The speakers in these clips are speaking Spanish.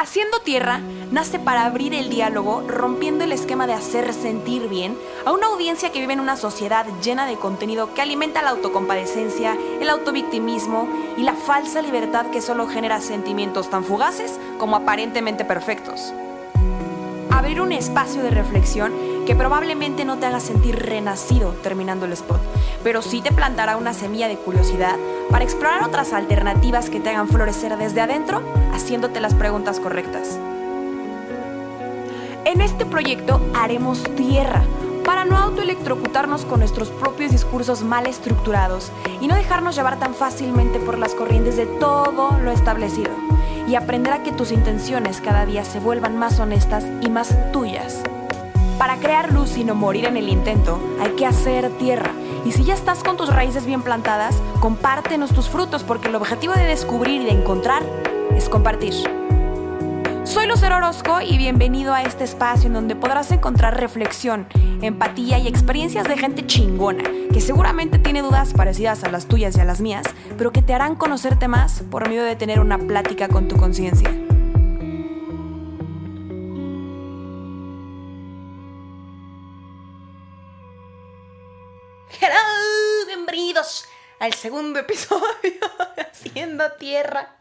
Haciendo Tierra nace para abrir el diálogo, rompiendo el esquema de hacer sentir bien a una audiencia que vive en una sociedad llena de contenido que alimenta la autocompadecencia, el autovictimismo y la falsa libertad que solo genera sentimientos tan fugaces como aparentemente perfectos. Abrir un espacio de reflexión que probablemente no te haga sentir renacido terminando el spot, pero sí te plantará una semilla de curiosidad para explorar otras alternativas que te hagan florecer desde adentro, haciéndote las preguntas correctas. En este proyecto haremos tierra para no autoelectrocutarnos con nuestros propios discursos mal estructurados y no dejarnos llevar tan fácilmente por las corrientes de todo lo establecido y aprender a que tus intenciones cada día se vuelvan más honestas y más tuyas. Para crear luz y no morir en el intento, hay que hacer tierra. Y si ya estás con tus raíces bien plantadas, compártenos tus frutos porque el objetivo de descubrir y de encontrar es compartir. Soy Lucero Orozco y bienvenido a este espacio en donde podrás encontrar reflexión, empatía y experiencias de gente chingona, que seguramente tiene dudas parecidas a las tuyas y a las mías, pero que te harán conocerte más por medio de tener una plática con tu conciencia. Al segundo episodio Haciendo Tierra.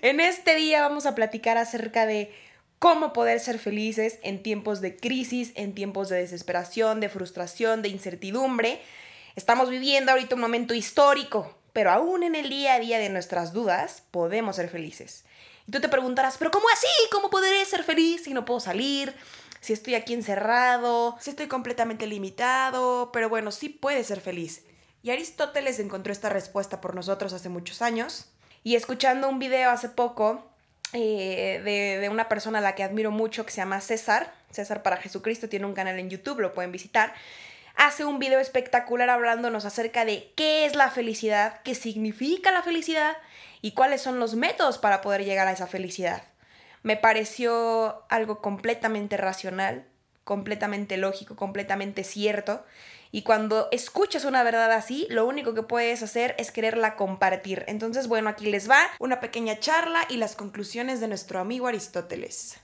En este día vamos a platicar acerca de cómo poder ser felices en tiempos de crisis, en tiempos de desesperación, de frustración, de incertidumbre. Estamos viviendo ahorita un momento histórico, pero aún en el día a día de nuestras dudas podemos ser felices. Y tú te preguntarás, pero ¿cómo así? ¿Cómo podré ser feliz si no puedo salir? Si estoy aquí encerrado, si estoy completamente limitado, pero bueno, sí puedes ser feliz. Y Aristóteles encontró esta respuesta por nosotros hace muchos años. Y escuchando un video hace poco eh, de, de, una persona a la que admiro mucho que se llama César, César para Jesucristo, tiene un canal en YouTube, lo pueden visitar, hace un video espectacular hablándonos acerca de qué es la felicidad, qué significa la felicidad y cuáles son los métodos para poder llegar a esa felicidad. Me pareció algo completamente racional, completamente lógico, completamente cierto. Y cuando escuchas una verdad así, lo único que puedes hacer es quererla compartir. Entonces, bueno, aquí les va una pequeña charla y las conclusiones de nuestro amigo Aristóteles.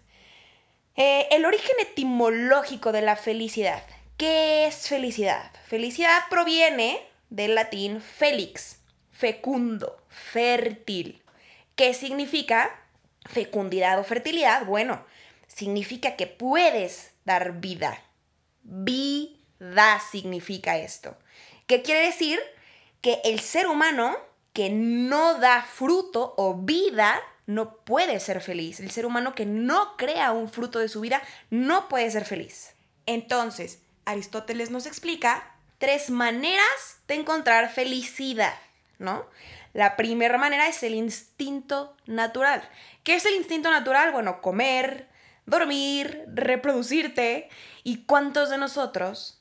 Eh, el origen etimológico de la felicidad. ¿Qué es felicidad? Felicidad proviene del latín felix, fecundo, fértil. ¿Qué significa? Fecundidad o fertilidad. Bueno, significa que puedes dar vida. Vida significa esto. ¿Qué quiere decir? Que el ser humano que no da fruto o vida no puede ser feliz. El ser humano que no crea un fruto de su vida no puede ser feliz. Entonces, Aristóteles nos explica tres maneras de encontrar felicidad, ¿no? La primera manera es el instinto natural. ¿Qué es el instinto natural? Bueno, comer, dormir, reproducirte. ¿Y cuántos de nosotros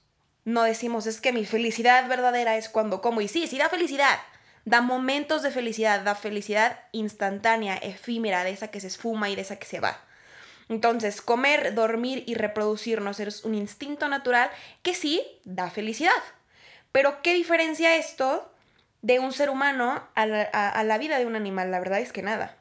no decimos es que mi felicidad verdadera es cuando como? Y sí, sí da felicidad. Da momentos de felicidad, da felicidad instantánea, efímera, de esa que se esfuma y de esa que se va. Entonces, comer, dormir y reproducirnos es un instinto natural que sí da felicidad. Pero, ¿qué diferencia esto de un ser humano a la, vida de un animal? La verdad es que nada.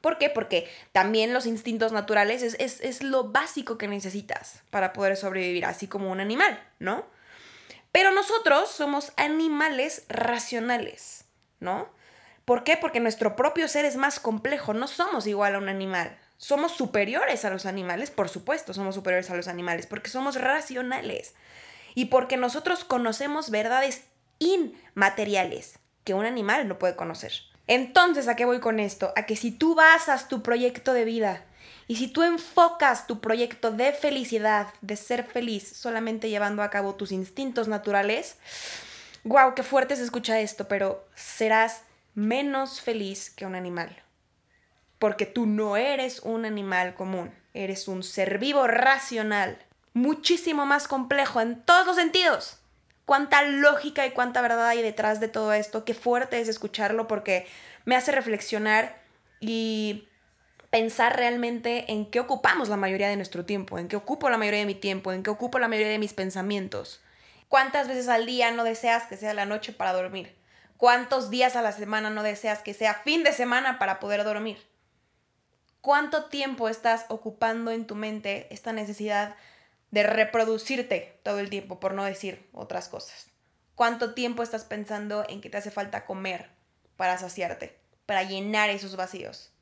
¿Por qué? Porque también los instintos naturales es, es, lo básico que necesitas para poder sobrevivir, así como un animal, ¿no? Pero nosotros somos animales racionales, ¿no? ¿Por qué? Porque nuestro propio ser es más complejo, no somos igual a un animal. Somos superiores a los animales, por supuesto, somos superiores a los animales, porque somos racionales y porque nosotros conocemos verdades inmateriales que un animal no puede conocer. Entonces, ¿a qué voy con esto? A que si tú basas tu proyecto de vida y si tú enfocas tu proyecto de felicidad, de ser feliz, solamente llevando a cabo tus instintos naturales, wow, qué fuerte se escucha esto, pero serás menos feliz que un animal porque tú no eres un animal común, eres un ser vivo racional, muchísimo más complejo en todos los sentidos. Cuánta lógica y cuánta verdad hay detrás de todo esto, qué fuerte es escucharlo porque me hace reflexionar y pensar realmente en qué ocupamos la mayoría de nuestro tiempo, en qué ocupo la mayoría de mi tiempo, en qué ocupo la mayoría de mis pensamientos. ¿Cuántas veces al día no deseas que sea la noche para dormir? ¿Cuántos días a la semana no deseas que sea fin de semana para poder dormir? ¿Cuánto tiempo estás ocupando en tu mente esta necesidad de reproducirte todo el tiempo, por no decir otras cosas? ¿Cuánto tiempo estás pensando en que te hace falta comer para saciarte, para llenar esos vacíos?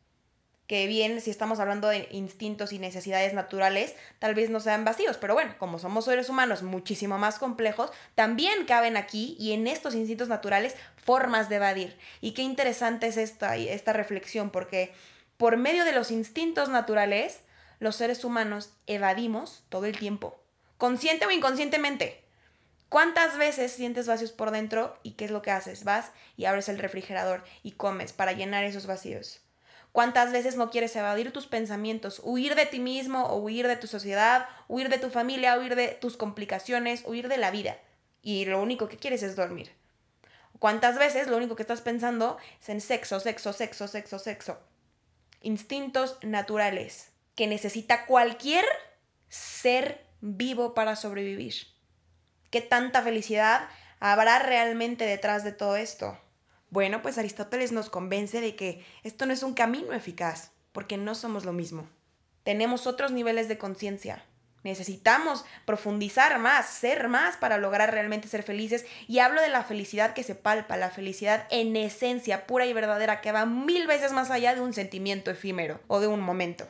Que bien, si estamos hablando de instintos y necesidades naturales, tal vez no sean vacíos, pero bueno, como somos seres humanos muchísimo más complejos, también caben aquí y en estos instintos naturales formas de evadir. Y qué interesante es esta, esta reflexión, porque por medio de los instintos naturales, los seres humanos evadimos todo el tiempo, consciente o inconscientemente. ¿Cuántas veces sientes vacíos por dentro y qué es lo que haces? Vas y abres el refrigerador y comes para llenar esos vacíos. ¿Cuántas veces no quieres evadir tus pensamientos, huir de ti mismo o huir de tu sociedad, huir de tu familia, huir de tus complicaciones, huir de la vida? Y lo único que quieres es dormir. ¿Cuántas veces lo único que estás pensando es en sexo, sexo, sexo, sexo, sexo? Instintos naturales que necesita cualquier ser vivo para sobrevivir. ¿Qué tanta felicidad habrá realmente detrás de todo esto? Bueno, pues Aristóteles nos convence de que esto no es un camino eficaz, porque no somos lo mismo. Tenemos otros niveles de conciencia. Necesitamos profundizar más, ser más para lograr realmente ser felices. Y hablo de la felicidad que se palpa, la felicidad en esencia pura y verdadera, que va mil veces más allá de un sentimiento efímero o de un momento.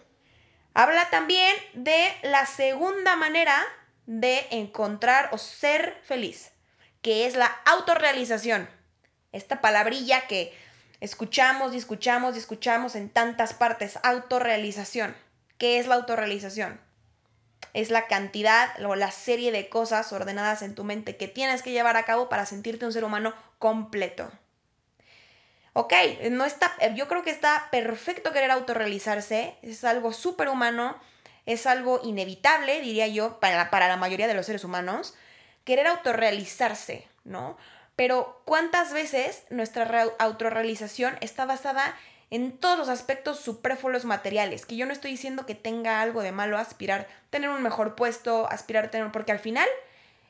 Habla también de la segunda manera de encontrar o ser feliz, que es la autorrealización. Esta palabrilla que escuchamos y escuchamos y escuchamos en tantas partes, autorrealización. ¿Qué es la autorrealización? Es la cantidad o la serie de cosas ordenadas en tu mente que tienes que llevar a cabo para sentirte un ser humano completo. Ok, no está, yo creo que está perfecto querer autorrealizarse, es algo súper humano, es algo inevitable, diría yo, para, para la mayoría de los seres humanos, querer autorrealizarse, ¿no? Pero ¿cuántas veces nuestra autorrealización está basada en todos los aspectos superfluos materiales? Que yo no estoy diciendo que tenga algo de malo aspirar, tener un mejor puesto, aspirar tener, porque al final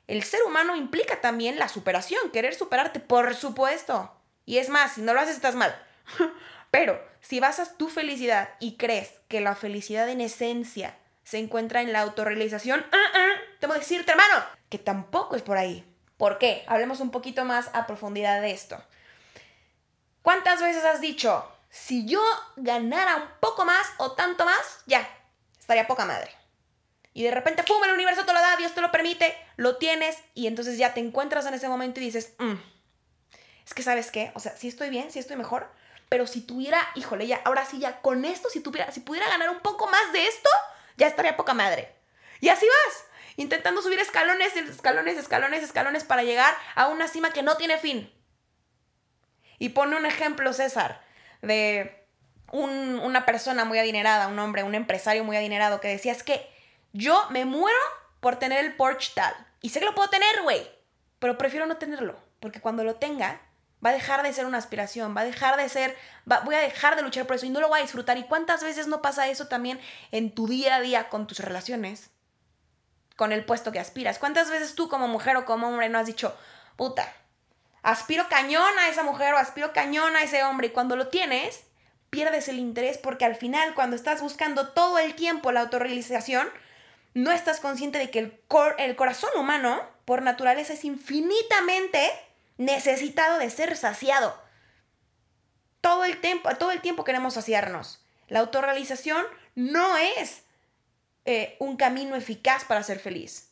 el ser humano implica también la superación, querer superarte, por supuesto. Y es más, si no lo haces estás mal. Pero si basas tu felicidad y crees que la felicidad en esencia se encuentra en la autorrealización, uh tengo que decirte, hermano, que tampoco es por ahí. ¿Por qué? Hablemos un poquito más a profundidad de esto. ¿Cuántas veces has dicho, si yo ganara un poco más o tanto más, ya, estaría poca madre? Y de repente, ¡pum! El universo te lo da, Dios te lo permite, lo tienes y entonces ya te encuentras en ese momento y dices, mm, es que sabes qué, o sea, sí estoy bien, sí estoy mejor, pero si tuviera, híjole, ya, ahora sí, ya con esto, si tuviera, si pudiera ganar un poco más de esto, ya estaría poca madre. Y así vas, intentando subir escalones, escalones, escalones, escalones para llegar a una cima que no tiene fin. Y pone un ejemplo, César, de una persona muy adinerada, un hombre, un empresario muy adinerado, que decía, es que yo me muero por tener el Porsche tal. Y sé que lo puedo tener, güey, pero prefiero no tenerlo, porque cuando lo tenga, Va a dejar de ser una aspiración, va a dejar de ser, voy a dejar de luchar por eso y no lo voy a disfrutar. ¿Y cuántas veces no pasa eso también en tu día a día con tus relaciones? Con el puesto que aspiras. ¿Cuántas veces tú como mujer o como hombre no has dicho, puta, aspiro cañón a esa mujer o aspiro cañón a ese hombre y cuando lo tienes, pierdes el interés porque al final cuando estás buscando todo el tiempo la autorrealización, no estás consciente de que el, el corazón humano por naturaleza es infinitamente necesitado de ser saciado. Todo el tiempo, todo el tiempo queremos saciarnos. La autorrealización no es eh, un camino eficaz para ser feliz.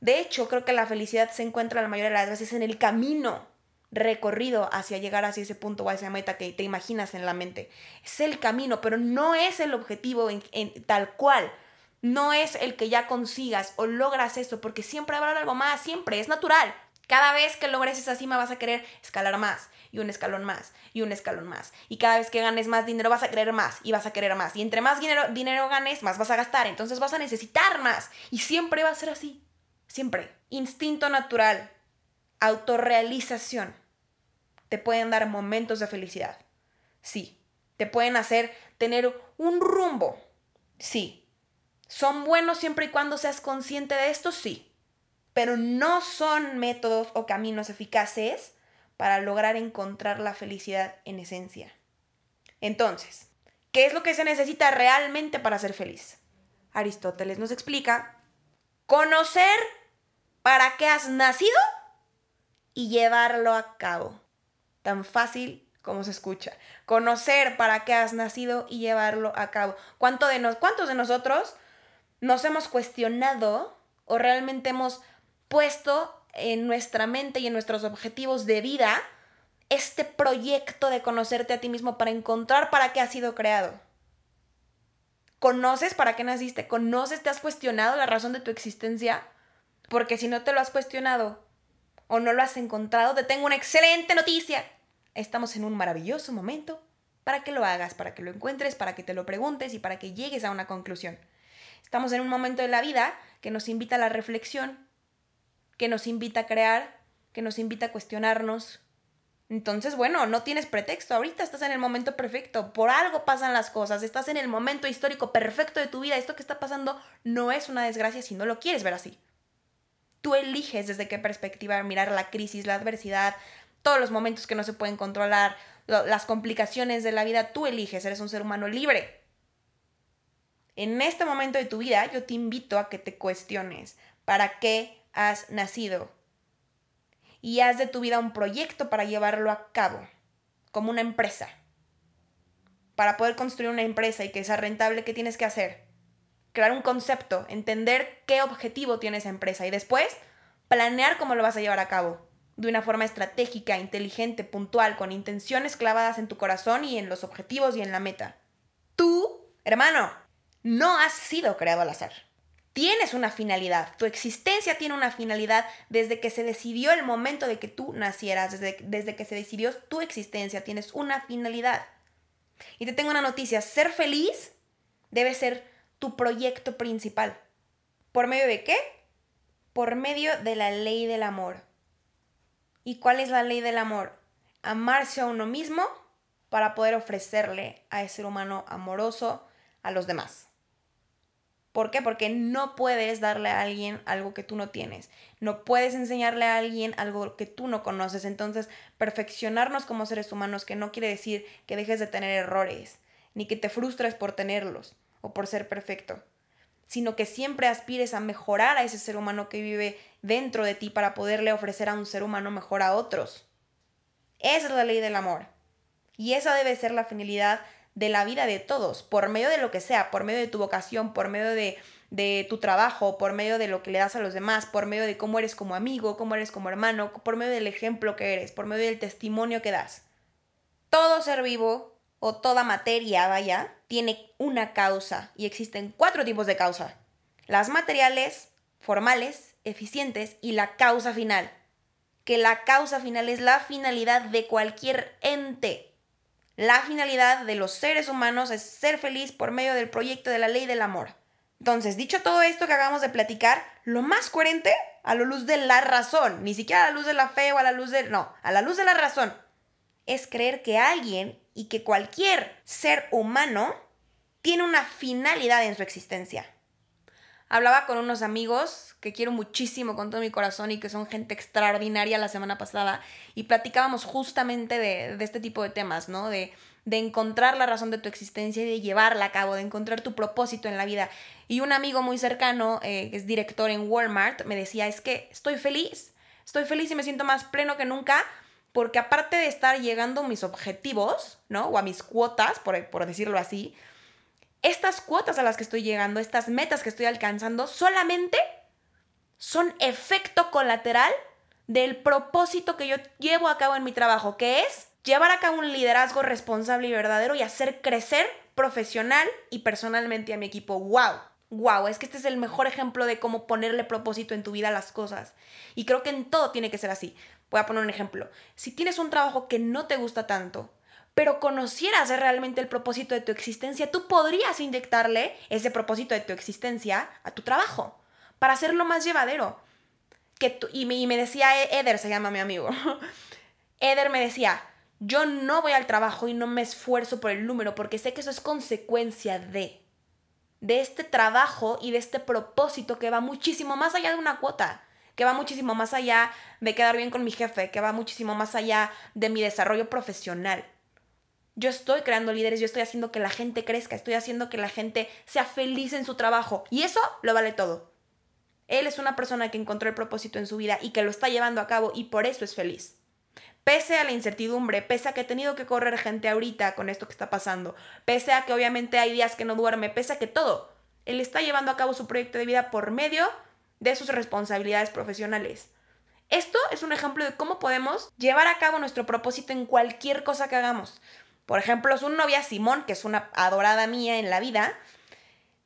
De hecho, creo que la felicidad se encuentra la mayoría de las veces en el camino recorrido hacia llegar hacia ese punto o a esa meta que te imaginas en la mente. Es el camino, pero no es el objetivo en, tal cual. No es el que ya consigas o logras eso, porque siempre habrá algo más, siempre, es natural. Cada vez que logres esa cima vas a querer escalar más y un escalón más y un escalón más. Y cada vez que ganes más dinero vas a querer más y vas a querer más. Y entre más dinero, dinero ganes, más vas a gastar. Entonces vas a necesitar más. Y siempre va a ser así. Siempre. Instinto natural. Autorrealización. Te pueden dar momentos de felicidad. Sí. Te pueden hacer tener un rumbo. Sí. ¿Son buenos siempre y cuando seas consciente de esto? Sí pero no son métodos o caminos eficaces para lograr encontrar la felicidad en esencia. Entonces, ¿Qué es lo que se necesita realmente para ser feliz? Aristóteles nos explica conocer para qué has nacido y llevarlo a cabo. Tan fácil como se escucha. Conocer para qué has nacido y llevarlo a cabo. ¿Cuánto de ¿Cuántos de nosotros nos hemos cuestionado o realmente hemos puesto en nuestra mente y en nuestros objetivos de vida este proyecto de conocerte a ti mismo para encontrar para qué has sido creado. ¿Conoces para qué naciste? ¿Conoces, te has cuestionado la razón de tu existencia? Porque si no te lo has cuestionado o no lo has encontrado, te tengo una excelente noticia. Estamos en un maravilloso momento para que lo hagas, para que lo encuentres, para que te lo preguntes y para que llegues a una conclusión. Estamos en un momento de la vida que nos invita a la reflexión, que nos invita a crear, que nos invita a cuestionarnos. Entonces, bueno, no tienes pretexto. Ahorita estás en el momento perfecto. Por algo pasan las cosas. Estás en el momento histórico perfecto de tu vida. Esto que está pasando no es una desgracia si no lo quieres ver así. Tú eliges desde qué perspectiva mirar la crisis, la adversidad, todos los momentos que no se pueden controlar, las complicaciones de la vida. Tú eliges. Eres un ser humano libre. En este momento de tu vida yo te invito a que te cuestiones. ¿Para qué has nacido y haz de tu vida un proyecto para llevarlo a cabo, como una empresa. Para poder construir una empresa y que sea rentable, ¿qué tienes que hacer? Crear un concepto, entender qué objetivo tiene esa empresa y después planear cómo lo vas a llevar a cabo, de una forma estratégica, inteligente, puntual, con intenciones clavadas en tu corazón y en los objetivos y en la meta. Tú, hermano, no has sido creado al azar tienes una finalidad, tu existencia tiene una finalidad desde que se decidió el momento de que tú nacieras, desde, desde que se decidió tu existencia, tienes una finalidad. Y te tengo una noticia, ser feliz debe ser tu proyecto principal. ¿Por medio de qué? Por medio de la ley del amor. ¿Y cuál es la ley del amor? Amarse a uno mismo para poder ofrecerle a ese ser humano amoroso a los demás. ¿Por qué? Porque no puedes darle a alguien algo que tú no tienes. No puedes enseñarle a alguien algo que tú no conoces. Entonces, perfeccionarnos como seres humanos, que no quiere decir que dejes de tener errores, ni que te frustres por tenerlos o por ser perfecto, sino que siempre aspires a mejorar a ese ser humano que vive dentro de ti para poderle ofrecer a un ser humano mejor a otros. Esa es la ley del amor. Y esa debe ser la finalidad de la vida de todos, por medio de lo que sea, por medio de tu vocación, por medio de, de tu trabajo, por medio de lo que le das a los demás, por medio de cómo eres como amigo, cómo eres como hermano, por medio del ejemplo que eres, por medio del testimonio que das. Todo ser vivo o toda materia, vaya, tiene una causa y existen cuatro tipos de causa. Las materiales, formales, eficientes y la causa final. Que la causa final es la finalidad de cualquier ente la finalidad de los seres humanos es ser feliz por medio del proyecto de la ley del amor. Entonces, dicho todo esto que acabamos de platicar, lo más coherente a la luz de la razón, ni siquiera a la luz de la fe o a la luz de... No, a la luz de la razón, es creer que alguien y que cualquier ser humano tiene una finalidad en su existencia. Hablaba con unos amigos que quiero muchísimo con todo mi corazón y que son gente extraordinaria la semana pasada y platicábamos justamente de, este tipo de temas, ¿no? De, de encontrar la razón de tu existencia y de llevarla a cabo, de encontrar tu propósito en la vida. Y un amigo muy cercano, eh, que es director en Walmart, me decía, es que estoy feliz, estoy feliz y me siento más pleno que nunca porque aparte de estar llegando a mis objetivos, ¿no? O a mis cuotas, por, por decirlo así, estas cuotas a las que estoy llegando, estas metas que estoy alcanzando, solamente son efecto colateral del propósito que yo llevo a cabo en mi trabajo, que es llevar a cabo un liderazgo responsable y verdadero y hacer crecer profesional y personalmente a mi equipo. ¡Wow! ¡Wow! Es que este es el mejor ejemplo de cómo ponerle propósito en tu vida a las cosas. Y creo que en todo tiene que ser así. Voy a poner un ejemplo. Si tienes un trabajo que no te gusta tanto, pero conocieras realmente el propósito de tu existencia, tú podrías inyectarle ese propósito de tu existencia a tu trabajo para hacerlo más llevadero. Y, me, y me decía e, Eder, se llama mi amigo. Eder me decía, yo no voy al trabajo y no me esfuerzo por el número porque sé que eso es consecuencia de de este trabajo y de este propósito que va muchísimo más allá de una cuota, que va muchísimo más allá de quedar bien con mi jefe, que va muchísimo más allá de mi desarrollo profesional. Yo estoy creando líderes, yo estoy haciendo que la gente crezca, estoy haciendo que la gente sea feliz en su trabajo. Y eso lo vale todo. Él es una persona que encontró el propósito en su vida y que lo está llevando a cabo y por eso es feliz. Pese a la incertidumbre, pese a que he tenido que correr gente ahorita con esto que está pasando, pese a que obviamente hay días que no duerme, pese a que todo, él está llevando a cabo su proyecto de vida por medio de sus responsabilidades profesionales. Esto es un ejemplo de cómo podemos llevar a cabo nuestro propósito en cualquier cosa que hagamos. Por ejemplo, su novia Simón, que es una adorada mía en la vida,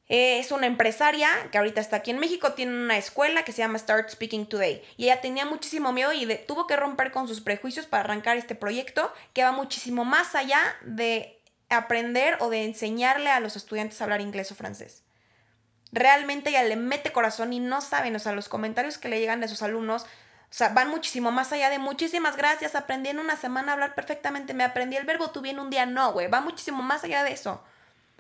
es una empresaria que ahorita está aquí en México, tiene una escuela que se llama Start Speaking Today. Y ella tenía muchísimo miedo y tuvo que romper con sus prejuicios para arrancar este proyecto que va muchísimo más allá de aprender o de enseñarle a los estudiantes a hablar inglés o francés. Realmente ella le mete corazón y no saben, o sea, los comentarios que le llegan de sus alumnos o sea, van muchísimo más allá de muchísimas gracias, aprendí en una semana a hablar perfectamente, me aprendí el verbo tuve en un día, no, güey, va muchísimo más allá de eso.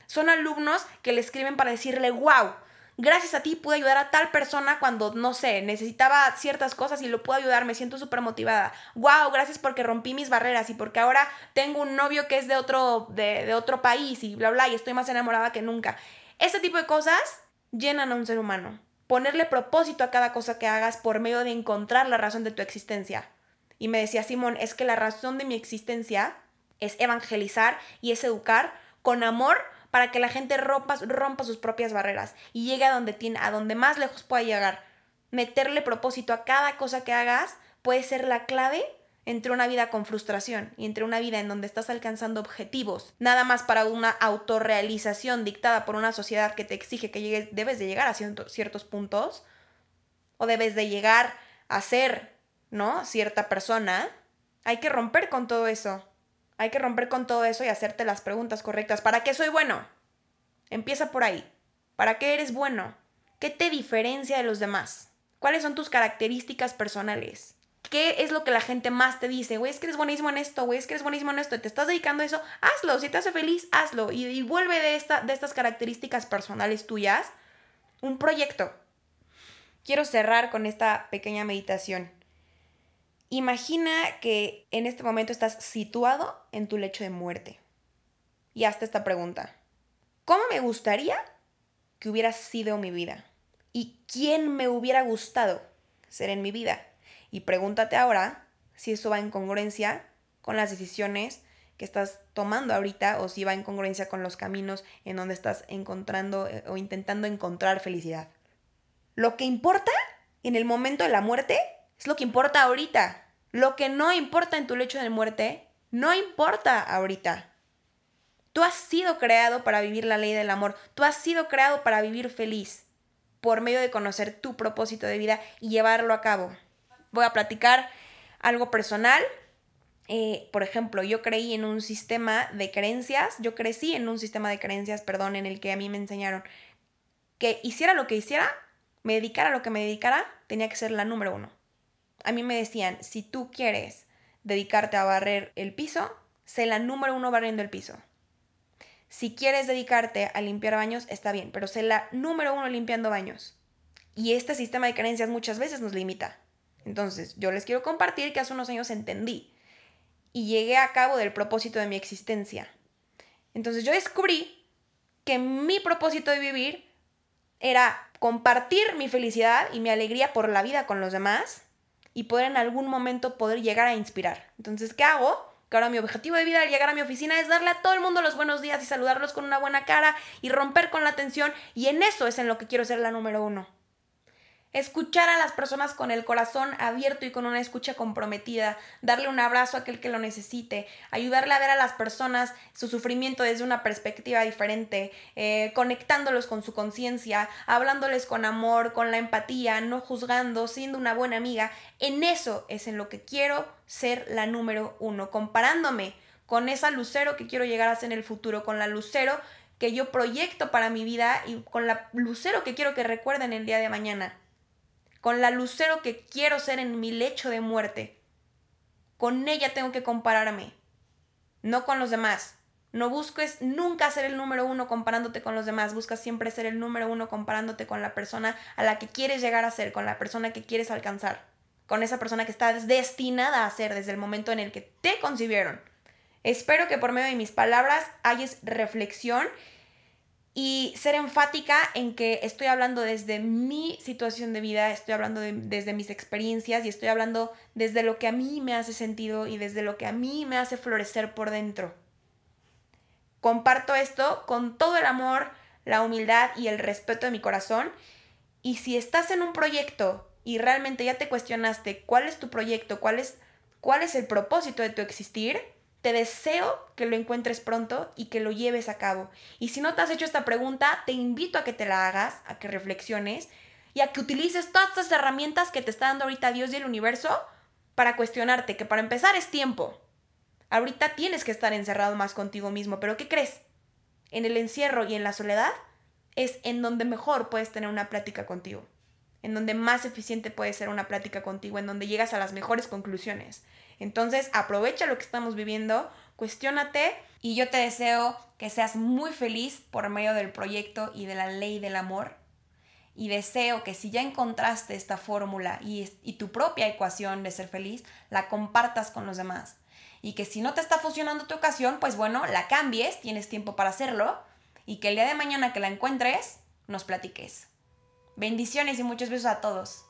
Son alumnos que le escriben para decirle, wow, gracias a ti pude ayudar a tal persona cuando, no sé, necesitaba ciertas cosas y lo puedo ayudar, me siento súper motivada. Wow, gracias porque rompí mis barreras y porque ahora tengo un novio que es de otro, de, de otro país y bla, bla, y estoy más enamorada que nunca. Este tipo de cosas llenan a un ser humano ponerle propósito a cada cosa que hagas por medio de encontrar la razón de tu existencia. Y me decía Simón, es que la razón de mi existencia es evangelizar y es educar con amor para que la gente rompa, rompa sus propias barreras y llegue a donde, tiene, a donde más lejos pueda llegar. Meterle propósito a cada cosa que hagas puede ser la clave entre una vida con frustración y entre una vida en donde estás alcanzando objetivos, nada más para una autorrealización dictada por una sociedad que te exige que llegues, debes de llegar a ciertos puntos, o debes de llegar a ser, ¿no? Cierta persona, hay que romper con todo eso. Hay que romper con todo eso y hacerte las preguntas correctas. ¿Para qué soy bueno? Empieza por ahí. ¿Para qué eres bueno? ¿Qué te diferencia de los demás? ¿Cuáles son tus características personales? ¿Qué es lo que la gente más te dice? Güey, es que eres buenísimo en esto, güey, es que eres buenísimo en esto, te estás dedicando a eso, hazlo, si te hace feliz, hazlo. Y, vuelve de, esta, de estas características personales tuyas un proyecto. Quiero cerrar con esta pequeña meditación. Imagina que en este momento estás situado en tu lecho de muerte. Y hazte esta pregunta. ¿Cómo me gustaría que hubiera sido mi vida? ¿Y quién me hubiera gustado ser en mi vida? Y pregúntate ahora si eso va en congruencia con las decisiones que estás tomando ahorita o si va en congruencia con los caminos en donde estás encontrando eh, o intentando encontrar felicidad. Lo que importa en el momento de la muerte es lo que importa ahorita. Lo que no importa en tu lecho de muerte, no importa ahorita. Tú has sido creado para vivir la ley del amor. Tú has sido creado para vivir feliz por medio de conocer tu propósito de vida y llevarlo a cabo voy a platicar algo personal. Eh, por ejemplo, yo creí en un sistema de creencias, yo crecí en un sistema de creencias, perdón, en el que a mí me enseñaron que hiciera lo que hiciera, me dedicara a lo que me dedicara, tenía que ser la número uno. A mí me decían, si tú quieres dedicarte a barrer el piso, sé la número uno barriendo el piso. Si quieres dedicarte a limpiar baños, está bien, pero sé la número uno limpiando baños. Y este sistema de creencias muchas veces nos limita. Entonces, yo les quiero compartir que hace unos años entendí y llegué a cabo del propósito de mi existencia. Entonces, yo descubrí que mi propósito de vivir era compartir mi felicidad y mi alegría por la vida con los demás y poder en algún momento poder llegar a inspirar. Entonces, ¿qué hago? Que ahora mi objetivo de vida al llegar a mi oficina es darle a todo el mundo los buenos días y saludarlos con una buena cara y romper con la tensión y en eso es en lo que quiero ser la número uno. Escuchar a las personas con el corazón abierto y con una escucha comprometida, darle un abrazo a aquel que lo necesite, ayudarle a ver a las personas su sufrimiento desde una perspectiva diferente, eh, conectándolos con su conciencia, hablándoles con amor, con la empatía, no juzgando, siendo una buena amiga. En eso es en lo que quiero ser la número uno, comparándome con esa lucero que quiero llegar a ser en el futuro, con la lucero que yo proyecto para mi vida y con la lucero que quiero que recuerden el día de mañana con la lucero que quiero ser en mi lecho de muerte. Con ella tengo que compararme, no con los demás. No busques nunca ser el número uno comparándote con los demás, busca siempre ser el número uno comparándote con la persona a la que quieres llegar a ser, con la persona que quieres alcanzar, con esa persona que estás destinada a ser desde el momento en el que te concibieron. Espero que por medio de mis palabras hayas reflexión y ser enfática en que estoy hablando desde mi situación de vida, estoy hablando desde mis experiencias y estoy hablando desde lo que a mí me hace sentido y desde lo que a mí me hace florecer por dentro. Comparto esto con todo el amor, la humildad y el respeto de mi corazón. Y si estás en un proyecto y realmente ya te cuestionaste cuál es tu proyecto, cuál es, cuál es el propósito de tu existir, te deseo que lo encuentres pronto y que lo lleves a cabo. Y si no te has hecho esta pregunta, te invito a que te la hagas, a que reflexiones y a que utilices todas estas herramientas que te está dando ahorita Dios y el universo para cuestionarte, que para empezar es tiempo. Ahorita tienes que estar encerrado más contigo mismo, pero ¿qué crees? En el encierro y en la soledad es en donde mejor puedes tener una plática contigo, en donde más eficiente puede ser una plática contigo, en donde llegas a las mejores conclusiones. Entonces, aprovecha lo que estamos viviendo, cuestiónate y yo te deseo que seas muy feliz por medio del proyecto y de la ley del amor. Y deseo que si ya encontraste esta fórmula y, tu propia ecuación de ser feliz, la compartas con los demás. Y que si no te está funcionando tu ocasión, pues bueno, la cambies, tienes tiempo para hacerlo. Y que el día de mañana que la encuentres, nos platiques. Bendiciones y muchos besos a todos.